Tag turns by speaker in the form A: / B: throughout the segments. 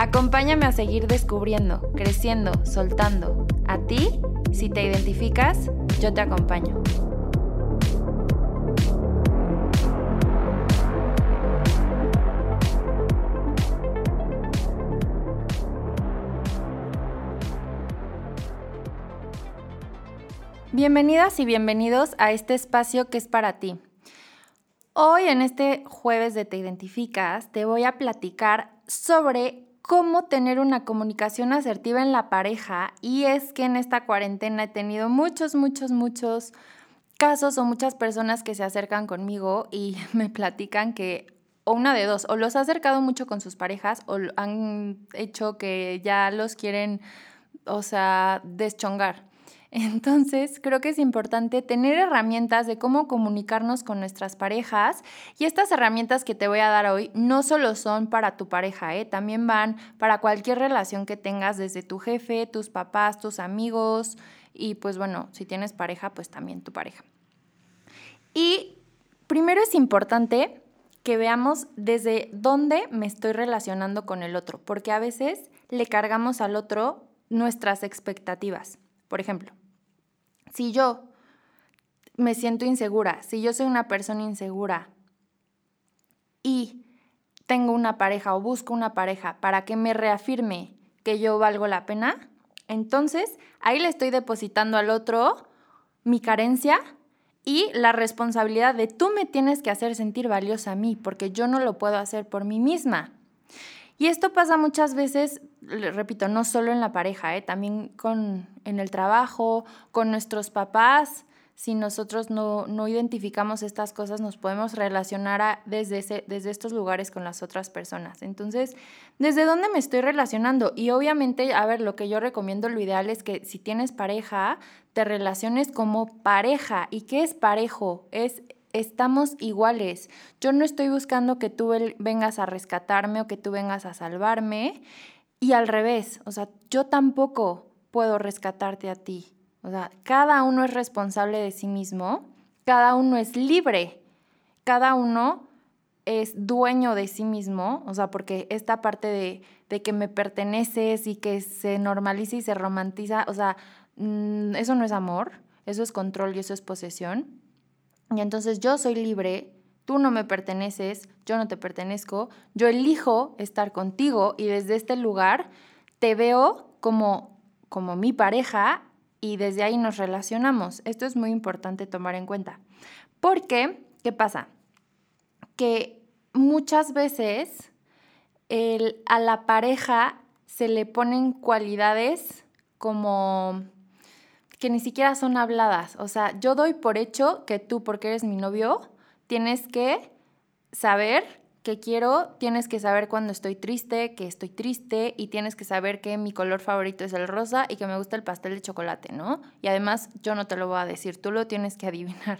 A: Acompáñame a seguir descubriendo, creciendo, soltando. A ti, si te identificas, yo te acompaño. Bienvenidas y bienvenidos a este espacio que es para ti. Hoy en este jueves de Te Identificas te voy a platicar sobre cómo tener una comunicación asertiva en la pareja y es que en esta cuarentena he tenido muchos, muchos, muchos casos o muchas personas que se acercan conmigo y me platican que o una de dos, o los ha acercado mucho con sus parejas o han hecho que ya los quieren, o sea, deschongar. Entonces, creo que es importante tener herramientas de cómo comunicarnos con nuestras parejas y estas herramientas que te voy a dar hoy no solo son para tu pareja, ¿eh? también van para cualquier relación que tengas desde tu jefe, tus papás, tus amigos y pues bueno, si tienes pareja, pues también tu pareja. Y primero es importante que veamos desde dónde me estoy relacionando con el otro, porque a veces le cargamos al otro nuestras expectativas. Por ejemplo, si yo me siento insegura, si yo soy una persona insegura y tengo una pareja o busco una pareja para que me reafirme que yo valgo la pena, entonces ahí le estoy depositando al otro mi carencia y la responsabilidad de tú me tienes que hacer sentir valiosa a mí porque yo no lo puedo hacer por mí misma. Y esto pasa muchas veces, repito, no solo en la pareja, ¿eh? también con, en el trabajo, con nuestros papás. Si nosotros no, no identificamos estas cosas, nos podemos relacionar desde, ese, desde estos lugares con las otras personas. Entonces, ¿desde dónde me estoy relacionando? Y obviamente, a ver, lo que yo recomiendo, lo ideal es que si tienes pareja, te relaciones como pareja. ¿Y qué es parejo? Es estamos iguales. Yo no estoy buscando que tú vengas a rescatarme o que tú vengas a salvarme. Y al revés, o sea, yo tampoco puedo rescatarte a ti. O sea, cada uno es responsable de sí mismo, cada uno es libre, cada uno es dueño de sí mismo, o sea, porque esta parte de, de que me perteneces y que se normaliza y se romantiza, o sea, mm, eso no es amor, eso es control y eso es posesión. Y entonces yo soy libre, tú no me perteneces, yo no te pertenezco, yo elijo estar contigo y desde este lugar te veo como, como mi pareja y desde ahí nos relacionamos. Esto es muy importante tomar en cuenta. Porque, ¿qué pasa? Que muchas veces a la pareja se le ponen cualidades como que ni siquiera son habladas. O sea, yo doy por hecho que tú, porque eres mi novio, tienes que saber que quiero, tienes que saber cuando estoy triste, que estoy triste y tienes que saber que mi color favorito es el rosa y que me gusta el pastel de chocolate, ¿no? Y además yo no te lo voy a decir, tú lo tienes que adivinar.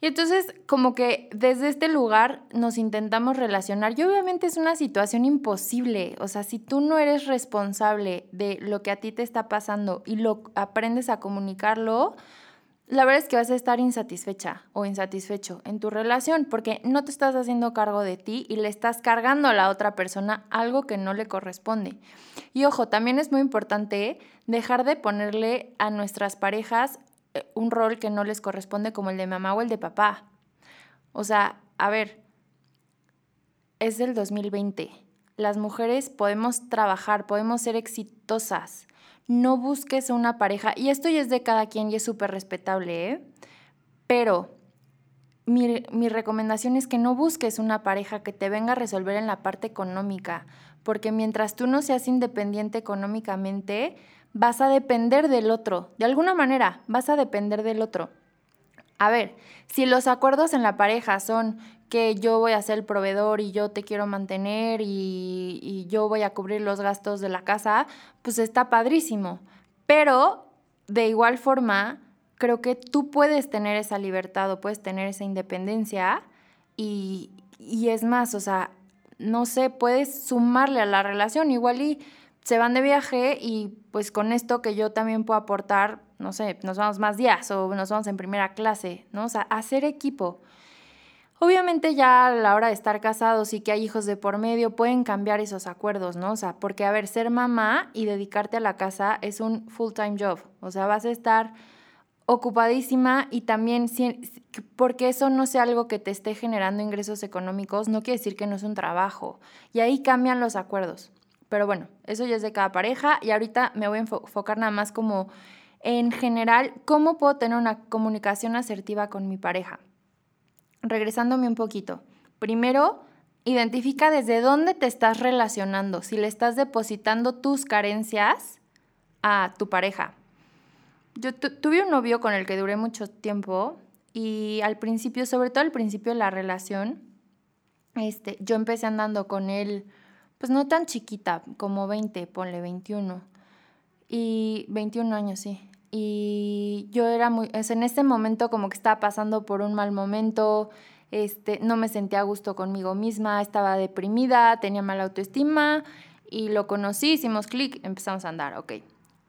A: Y entonces como que desde este lugar nos intentamos relacionar y obviamente es una situación imposible, o sea, si tú no eres responsable de lo que a ti te está pasando y lo aprendes a comunicarlo, la verdad es que vas a estar insatisfecha o insatisfecho en tu relación porque no te estás haciendo cargo de ti y le estás cargando a la otra persona algo que no le corresponde. Y ojo, también es muy importante dejar de ponerle a nuestras parejas un rol que no les corresponde como el de mamá o el de papá. O sea, a ver, es del 2020. Las mujeres podemos trabajar, podemos ser exitosas. No busques una pareja, y esto ya es de cada quien y es súper respetable, ¿eh? Pero mi, mi recomendación es que no busques una pareja que te venga a resolver en la parte económica, porque mientras tú no seas independiente económicamente, vas a depender del otro. De alguna manera, vas a depender del otro. A ver, si los acuerdos en la pareja son que yo voy a ser el proveedor y yo te quiero mantener y, y yo voy a cubrir los gastos de la casa, pues está padrísimo. Pero de igual forma, creo que tú puedes tener esa libertad o puedes tener esa independencia y, y es más, o sea, no sé, puedes sumarle a la relación igual y se van de viaje y pues con esto que yo también puedo aportar, no sé, nos vamos más días o nos vamos en primera clase, ¿no? O sea, hacer equipo. Obviamente ya a la hora de estar casados y que hay hijos de por medio pueden cambiar esos acuerdos, ¿no? O sea, porque a ver, ser mamá y dedicarte a la casa es un full-time job, o sea, vas a estar ocupadísima y también porque eso no sea algo que te esté generando ingresos económicos, no quiere decir que no es un trabajo y ahí cambian los acuerdos. Pero bueno, eso ya es de cada pareja y ahorita me voy a enfocar nada más como en general cómo puedo tener una comunicación asertiva con mi pareja regresándome un poquito. Primero, identifica desde dónde te estás relacionando, si le estás depositando tus carencias a tu pareja. Yo tuve un novio con el que duré mucho tiempo y al principio, sobre todo al principio de la relación, este, yo empecé andando con él, pues no tan chiquita, como 20, ponle 21. Y 21 años, sí. Y yo era muy, en ese momento como que estaba pasando por un mal momento, este, no me sentía a gusto conmigo misma, estaba deprimida, tenía mala autoestima y lo conocí, hicimos clic, empezamos a andar, ok.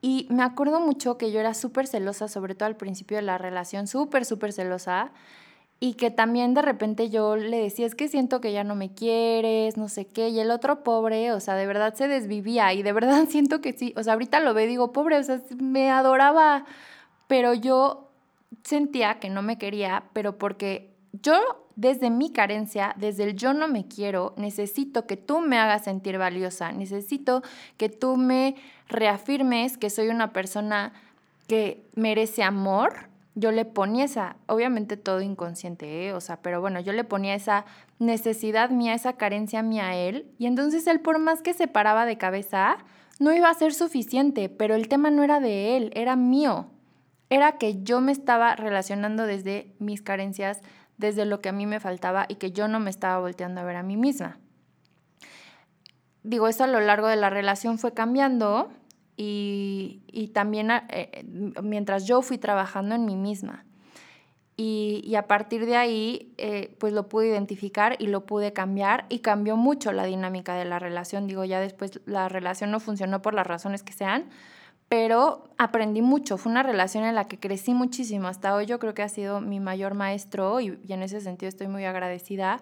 A: Y me acuerdo mucho que yo era súper celosa, sobre todo al principio de la relación, súper, súper celosa y que también de repente yo le decía, es que siento que ya no me quieres, no sé qué, y el otro pobre, o sea, de verdad se desvivía y de verdad siento que sí, o sea, ahorita lo ve, digo, pobre, o sea, me adoraba, pero yo sentía que no me quería, pero porque yo desde mi carencia, desde el yo no me quiero, necesito que tú me hagas sentir valiosa, necesito que tú me reafirmes que soy una persona que merece amor yo le ponía esa, obviamente todo inconsciente, ¿eh? o sea, pero bueno, yo le ponía esa necesidad mía, esa carencia mía a él, y entonces él por más que se paraba de cabeza, no iba a ser suficiente, pero el tema no era de él, era mío. Era que yo me estaba relacionando desde mis carencias, desde lo que a mí me faltaba y que yo no me estaba volteando a ver a mí misma. Digo, eso a lo largo de la relación fue cambiando, y, también eh, mientras yo fui trabajando en mí misma. Y, a partir de ahí, eh, pues lo pude identificar y lo pude cambiar y cambió mucho la dinámica de la relación. Digo, ya después la relación no funcionó por las razones que sean, pero aprendí mucho. Fue una relación en la que crecí muchísimo. Hasta hoy yo creo que ha sido mi mayor maestro y, y en ese sentido estoy muy agradecida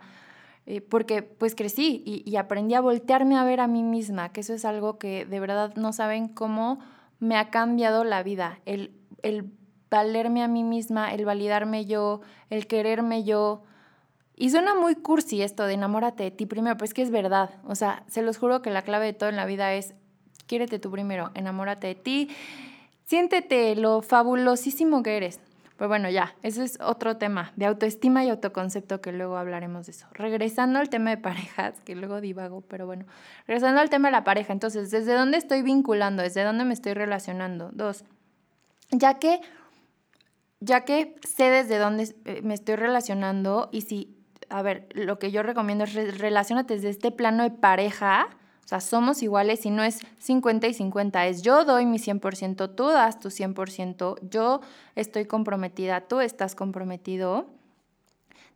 A: eh, porque pues crecí y, aprendí a voltearme a ver a mí misma, que eso es algo que de verdad no saben cómo me ha cambiado la vida, el, el valerme a mí misma, el validarme yo, el quererme yo. Y suena muy cursi esto de enamórate de ti primero, pero es que es verdad. O sea, se los juro que la clave de todo en la vida es quiérete tú primero, enamórate de ti, siéntete lo fabulosísimo que eres. Pues bueno, ya, ese es otro tema de autoestima y autoconcepto que luego hablaremos de eso. Regresando al tema de parejas, que luego divago, pero bueno, regresando al tema de la pareja, entonces, ¿desde dónde estoy vinculando? ¿Desde dónde me estoy relacionando? Dos, ya que, ya que sé desde dónde eh, me estoy relacionando y si, a ver, lo que yo recomiendo es relacionarte desde este plano de pareja, o sea, somos iguales y no es 50 y 50, es yo doy mi 100%, tú das tu 100%, yo estoy comprometida, tú estás comprometido.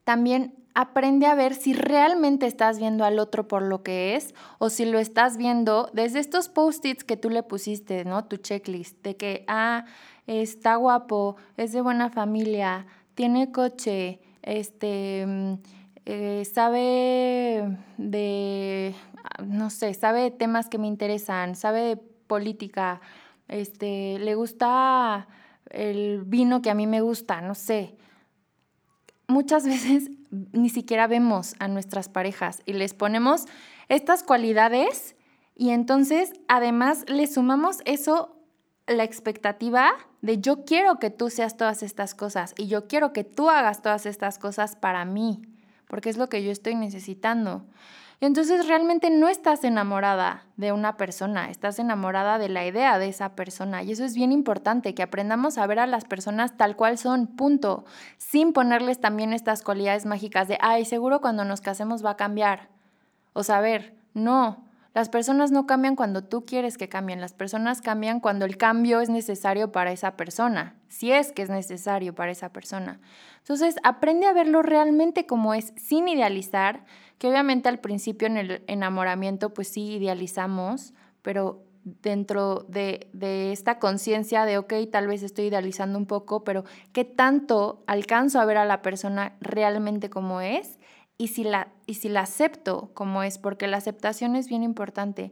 A: También aprende a ver si realmente estás viendo al otro por lo que es o si lo estás viendo desde estos post-its que tú le pusiste, ¿no? Tu checklist de que, ah, está guapo, es de buena familia, tiene coche, este, mm, eh, sabe de no sé, sabe temas que me interesan, sabe de política, este, le gusta el vino que a mí me gusta, no sé. Muchas veces ni siquiera vemos a nuestras parejas y les ponemos estas cualidades y entonces además le sumamos eso, la expectativa de yo quiero que tú seas todas estas cosas y yo quiero que tú hagas todas estas cosas para mí, porque es lo que yo estoy necesitando. Entonces realmente no estás enamorada de una persona, estás enamorada de la idea de esa persona. Y eso es bien importante, que aprendamos a ver a las personas tal cual son, punto. Sin ponerles también estas cualidades mágicas de, ay, seguro cuando nos casemos va a cambiar. O saber, no, las personas no cambian cuando tú quieres que cambien, las personas cambian cuando el cambio es necesario para esa persona, si es que es necesario para esa persona. Entonces, aprende a verlo realmente como es, sin idealizar, que obviamente al principio en el enamoramiento pues sí idealizamos, pero dentro de, de esta conciencia de, ok, tal vez estoy idealizando un poco, pero ¿qué tanto alcanzo a ver a la persona realmente como es? y si la, y si la acepto como es, porque la aceptación es bien importante.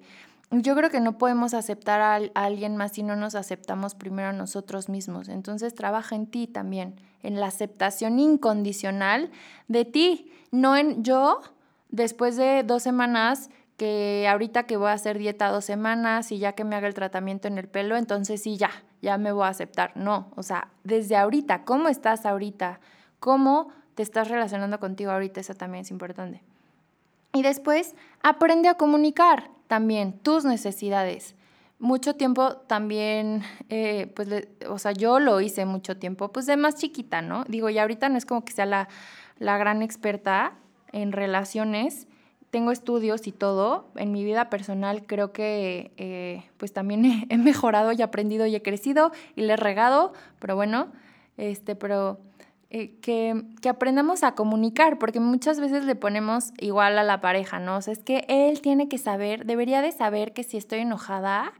A: Yo creo que no podemos aceptar a, alguien más si no nos aceptamos primero a nosotros mismos. Entonces trabaja en ti también, en la aceptación incondicional de ti, no en yo, después de dos semanas, que ahorita que voy a hacer dieta dos semanas y ya que me haga el tratamiento en el pelo, entonces sí, ya, ya me voy a aceptar. No, o sea, desde ahorita, ¿cómo estás ahorita? ¿Cómo te estás relacionando contigo ahorita, eso también es importante. Y después, aprende a comunicar también tus necesidades. Mucho tiempo también, eh, pues, o sea, yo lo hice mucho tiempo, pues de más chiquita, ¿no? Digo, y ahorita no es como que sea la, la gran experta en relaciones, tengo estudios y todo, en mi vida personal creo que eh, pues también he, mejorado y aprendido y he crecido y le he regado, pero bueno, este, pero eh, que, que, aprendamos a comunicar, porque muchas veces le ponemos igual a la pareja, ¿no? O sea, es que él tiene que saber, debería de saber que si estoy enojada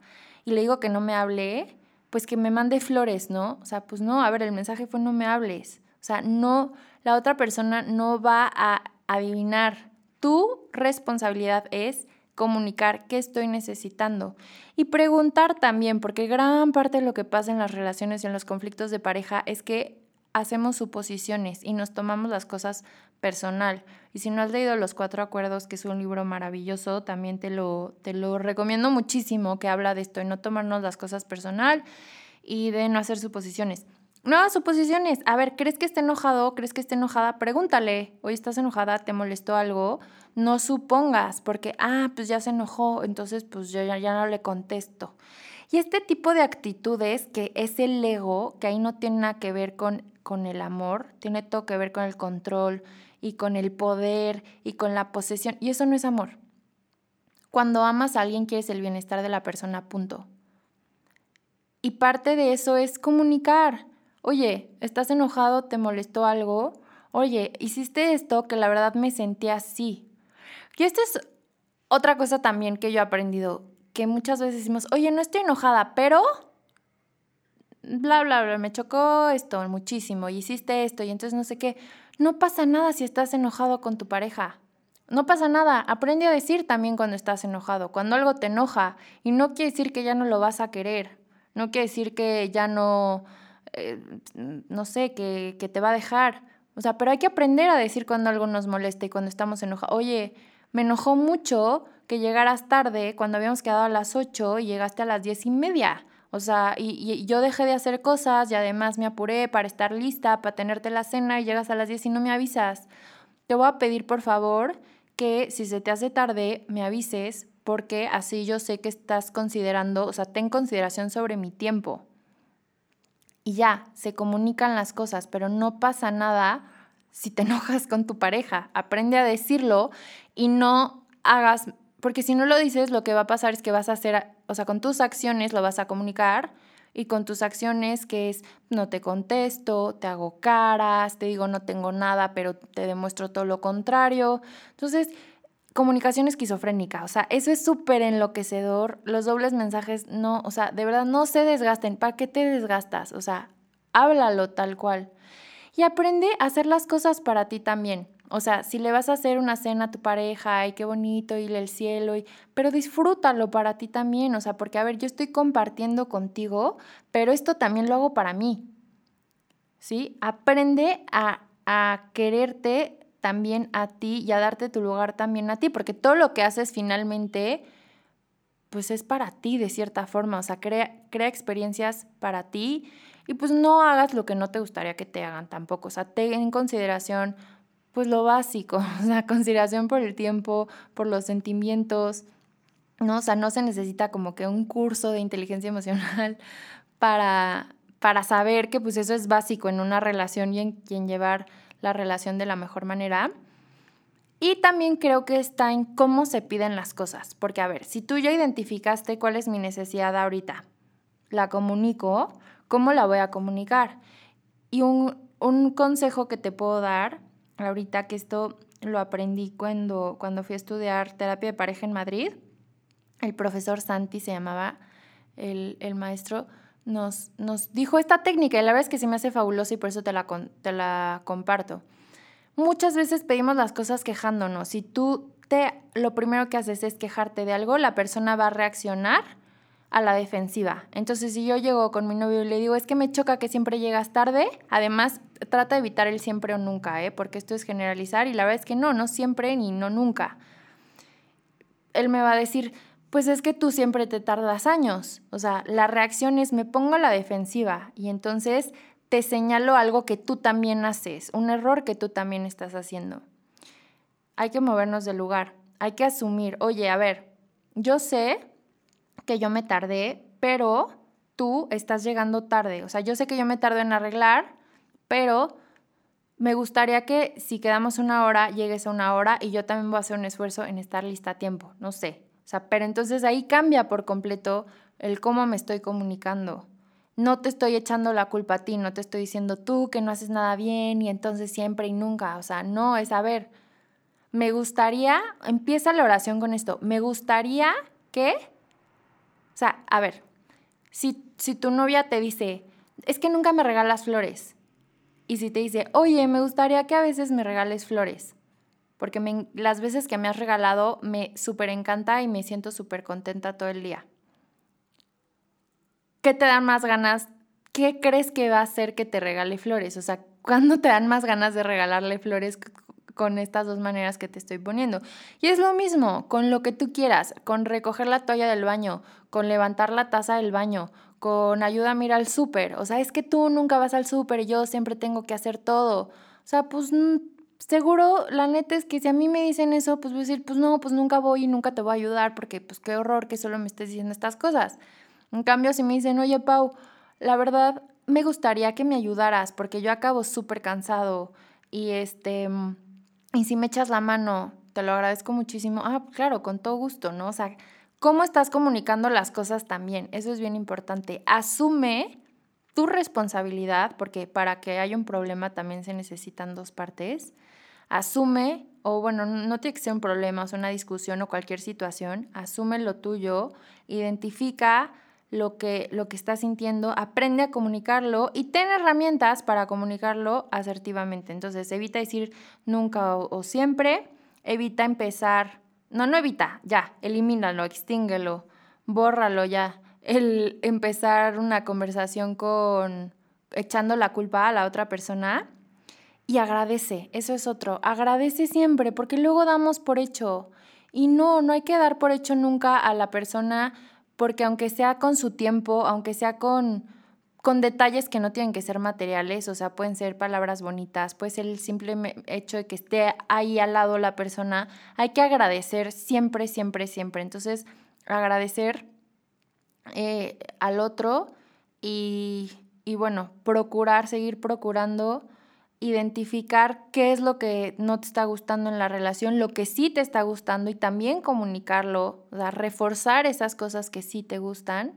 A: y le digo que no me hable, pues que me mande flores, ¿no? O sea, pues no, a ver, el mensaje fue no me hables. O sea, no, la otra persona no va a adivinar. Tu responsabilidad es comunicar qué estoy necesitando y preguntar también, porque gran parte de lo que pasa en las relaciones y en los conflictos de pareja es que hacemos suposiciones y nos tomamos las cosas personal. Y si no has leído Los Cuatro Acuerdos, que es un libro maravilloso, también te lo, te lo recomiendo muchísimo, que habla de esto, de no tomarnos las cosas personal y de no hacer suposiciones. No, suposiciones. A ver, ¿crees que está enojado? ¿Crees que está enojada? Pregúntale. Hoy estás enojada, ¿te molestó algo? No supongas, porque, ah, pues ya se enojó, entonces pues yo ya, ya no le contesto. Y este tipo de actitudes que es el ego, que ahí no tiene nada que ver con con el amor, tiene todo que ver con el control y con el poder y con la posesión. Y eso no es amor. Cuando amas a alguien quieres el bienestar de la persona, punto. Y parte de eso es comunicar. Oye, ¿estás enojado? ¿Te molestó algo? Oye, hiciste esto que la verdad me sentía así. Y esto es otra cosa también que yo he aprendido, que muchas veces decimos, oye, no estoy enojada, pero bla, bla, bla, me chocó esto muchísimo y hiciste esto y entonces no sé qué. No pasa nada si estás enojado con tu pareja. No pasa nada. Aprende a decir también cuando estás enojado, cuando algo te enoja. Y no quiere decir que ya no lo vas a querer. No quiere decir que ya no, eh, no sé, que, que te va a dejar. O sea, pero hay que aprender a decir cuando algo nos molesta y cuando estamos enojados. Oye, me enojó mucho que llegaras tarde cuando habíamos quedado a las 8 y llegaste a las diez y media. O sea, y, yo dejé de hacer cosas y además me apuré para estar lista, para tenerte la cena y llegas a las 10 y no me avisas. Te voy a pedir por favor que si se te hace tarde me avises porque así yo sé que estás considerando, o sea, ten consideración sobre mi tiempo. Y ya, se comunican las cosas, pero no pasa nada si te enojas con tu pareja. Aprende a decirlo y no hagas porque si no lo dices, lo que va a pasar es que vas a hacer, o sea, con tus acciones lo vas a comunicar y con tus acciones que es no te contesto, te hago caras, te digo no tengo nada, pero te demuestro todo lo contrario. Entonces, comunicación esquizofrénica, o sea, eso es súper enloquecedor. Los dobles mensajes no, o sea, de verdad no se desgasten. ¿Para qué te desgastas? O sea, háblalo tal cual. Y aprende a hacer las cosas para ti también. O sea, si le vas a hacer una cena a tu pareja, ay, qué bonito, y el cielo, y... pero disfrútalo para ti también, o sea, porque a ver, yo estoy compartiendo contigo, pero esto también lo hago para mí. ¿Sí? Aprende a, a quererte también a ti y a darte tu lugar también a ti, porque todo lo que haces finalmente, pues es para ti de cierta forma, o sea, crea, crea experiencias para ti y pues no hagas lo que no te gustaría que te hagan tampoco, o sea, ten en consideración pues lo básico, o sea, consideración por el tiempo, por los sentimientos, ¿no? O sea, no se necesita como que un curso de inteligencia emocional para, para saber que pues eso es básico en una relación y en, en llevar la relación de la mejor manera. Y también creo que está en cómo se piden las cosas, porque a ver, si tú ya identificaste cuál es mi necesidad ahorita, la comunico, ¿cómo la voy a comunicar? Y un, un consejo que te puedo dar ahorita, que esto lo aprendí cuando, cuando fui a estudiar terapia de pareja en Madrid, el profesor Santi se llamaba, el, el maestro, nos, dijo esta técnica y la verdad es que se me hace fabulosa y por eso te la, te la comparto. Muchas veces pedimos las cosas quejándonos. Si tú te, lo primero que haces es quejarte de algo, la persona va a reaccionar a la defensiva. Entonces, si yo llego con mi novio y le digo, es que me choca que siempre llegas tarde, además trata de evitar el siempre o nunca, ¿eh? porque esto es generalizar y la verdad es que no, no siempre ni no nunca. Él me va a decir, pues es que tú siempre te tardas años. O sea, la reacción es me pongo a la defensiva y entonces te señalo algo que tú también haces, un error que tú también estás haciendo. Hay que movernos del lugar, hay que asumir, oye, a ver, yo sé que yo me tardé, pero tú estás llegando tarde. O sea, yo sé que yo me tardo en arreglar, pero me gustaría que si quedamos una hora, llegues a una hora y yo también voy a hacer un esfuerzo en estar lista a tiempo, no sé. O sea, pero entonces ahí cambia por completo el cómo me estoy comunicando. No te estoy echando la culpa a ti, no te estoy diciendo tú que no haces nada bien y entonces siempre y nunca, o sea, no, es a ver, me gustaría, empieza la oración con esto, me gustaría que, o sea, a ver, si, si tu novia te dice, es que nunca me regalas flores, y si te dice, oye, me gustaría que a veces me regales flores, porque las veces que me has regalado me súper encanta y me siento súper contenta todo el día. ¿qué te dan más ganas? ¿Qué crees que va a hacer que te regale flores? O sea, ¿cuándo te dan más ganas de regalarle flores con estas dos maneras que te estoy poniendo? Y es lo mismo con lo que tú quieras, con recoger la toalla del baño, con levantar la taza del baño, con ayuda a ir al súper. O sea, es que tú nunca vas al súper y yo siempre tengo que hacer todo. O sea, pues seguro, la neta es que si a mí me dicen eso, pues voy a decir, pues no, pues nunca voy y nunca te voy a ayudar porque pues qué horror que solo me estés diciendo estas cosas. En cambio, si me dicen, oye, Pau, la verdad me gustaría que me ayudaras porque yo acabo súper cansado y este, y si me echas la mano, te lo agradezco muchísimo. Ah, claro, con todo gusto, ¿no? O sea, ¿cómo estás comunicando las cosas también? Eso es bien importante. Asume tu responsabilidad, porque para que haya un problema también se necesitan dos partes. Asume, o bueno, no tiene que ser un problema, o una discusión o cualquier situación, asume lo tuyo, identifica lo que, lo que estás sintiendo, aprende a comunicarlo y ten herramientas para comunicarlo asertivamente. Entonces, evita decir nunca o, siempre, evita empezar, no, no evita, ya, elimínalo, extínguelo, bórralo ya. El empezar una conversación con echando la culpa a la otra persona y agradece, eso es otro, agradece siempre porque luego damos por hecho y no, no hay que dar por hecho nunca a la persona porque aunque sea con su tiempo, aunque sea con, con detalles que no tienen que ser materiales, o sea, pueden ser palabras bonitas, puede ser el simple hecho de que esté ahí al lado la persona, hay que agradecer siempre, siempre, siempre. Entonces, agradecer eh, al otro y, y bueno, procurar, seguir procurando identificar qué es lo que no te está gustando en la relación, lo que sí te está gustando y también comunicarlo, o sea, reforzar esas cosas que sí te gustan.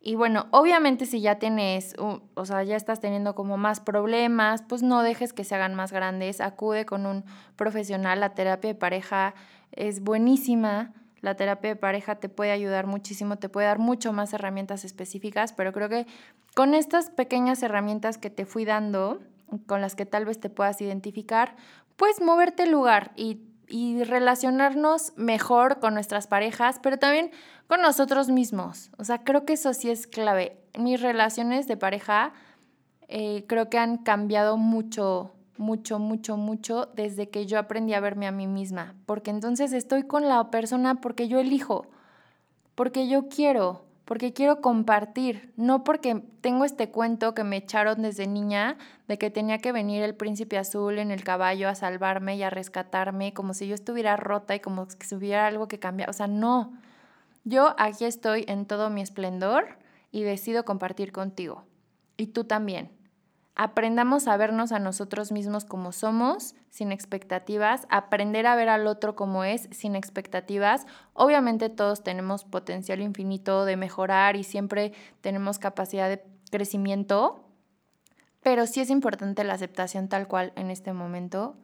A: Y bueno, obviamente si ya tienes, o sea, ya estás teniendo como más problemas, pues no dejes que se hagan más grandes, acude con un profesional, la terapia de pareja es buenísima, la terapia de pareja te puede ayudar muchísimo, te puede dar mucho más herramientas específicas, pero creo que con estas pequeñas herramientas que te fui dando, con las que tal vez te puedas identificar, pues moverte el lugar y, relacionarnos mejor con nuestras parejas, pero también con nosotros mismos. O sea, creo que eso sí es clave. Mis relaciones de pareja eh, creo que han cambiado mucho, mucho, mucho, mucho desde que yo aprendí a verme a mí misma, porque entonces estoy con la persona porque yo elijo, porque yo quiero, porque quiero compartir, no porque tengo este cuento que me echaron desde niña de que tenía que venir el príncipe azul en el caballo a salvarme y a rescatarme, como si yo estuviera rota y como si hubiera algo que cambiar. O sea, no. Yo aquí estoy en todo mi esplendor y decido compartir contigo. Y tú también. Aprendamos a vernos a nosotros mismos como somos, sin expectativas, aprender a ver al otro como es, sin expectativas. Obviamente todos tenemos potencial infinito de mejorar y siempre tenemos capacidad de crecimiento, pero sí es importante la aceptación tal cual en este momento,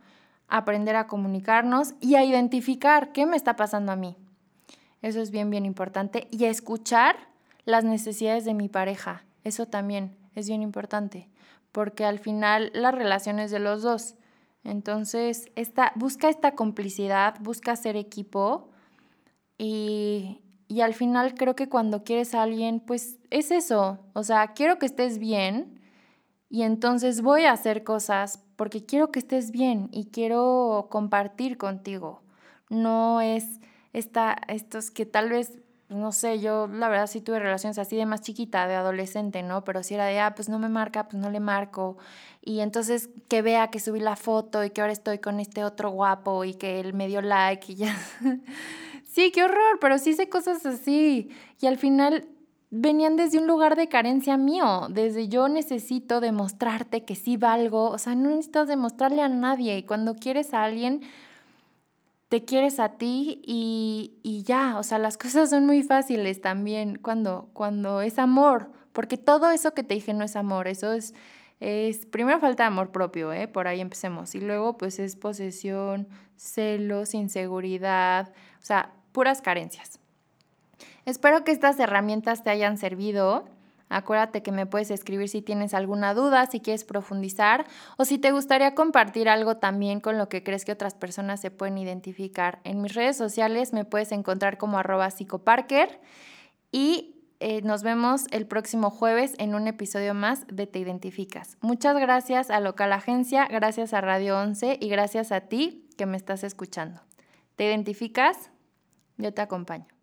A: aprender a comunicarnos y a identificar qué me está pasando a mí. Eso es bien, bien importante. Y a escuchar las necesidades de mi pareja. Eso también es bien importante porque al final la relación es de los dos. Entonces, esta, busca esta complicidad, busca ser equipo y, y al final creo que cuando quieres a alguien, pues es eso, o sea, quiero que estés bien y entonces voy a hacer cosas porque quiero que estés bien y quiero compartir contigo. No es esta, estos que tal vez no sé, yo la verdad sí tuve relaciones así de más chiquita, de adolescente, ¿no? Pero si era de, ah, pues no me marca, pues no le marco. Y entonces que vea que subí la foto y que ahora estoy con este otro guapo y que él me dio like y ya. sí, qué horror, pero sí hice cosas así. Y al final venían desde un lugar de carencia mío, desde yo necesito demostrarte que sí valgo, o sea, no necesitas demostrarle a nadie. Y cuando quieres a alguien te quieres a ti y, ya, o sea, las cosas son muy fáciles también cuando, cuando es amor, porque todo eso que te dije no es amor, eso es, es primero falta de amor propio, ¿eh? por ahí empecemos, y luego pues es posesión, celos, inseguridad, o sea, puras carencias. Espero que estas herramientas te hayan servido. Acuérdate que me puedes escribir si tienes alguna duda, si quieres profundizar o si te gustaría compartir algo también con lo que crees que otras personas se pueden identificar. En mis redes sociales me puedes encontrar como arroba psicoparker y eh, nos vemos el próximo jueves en un episodio más de Te Identificas. Muchas gracias a Local Agencia, gracias a Radio 11 y gracias a ti que me estás escuchando. ¿Te identificas? Yo te acompaño.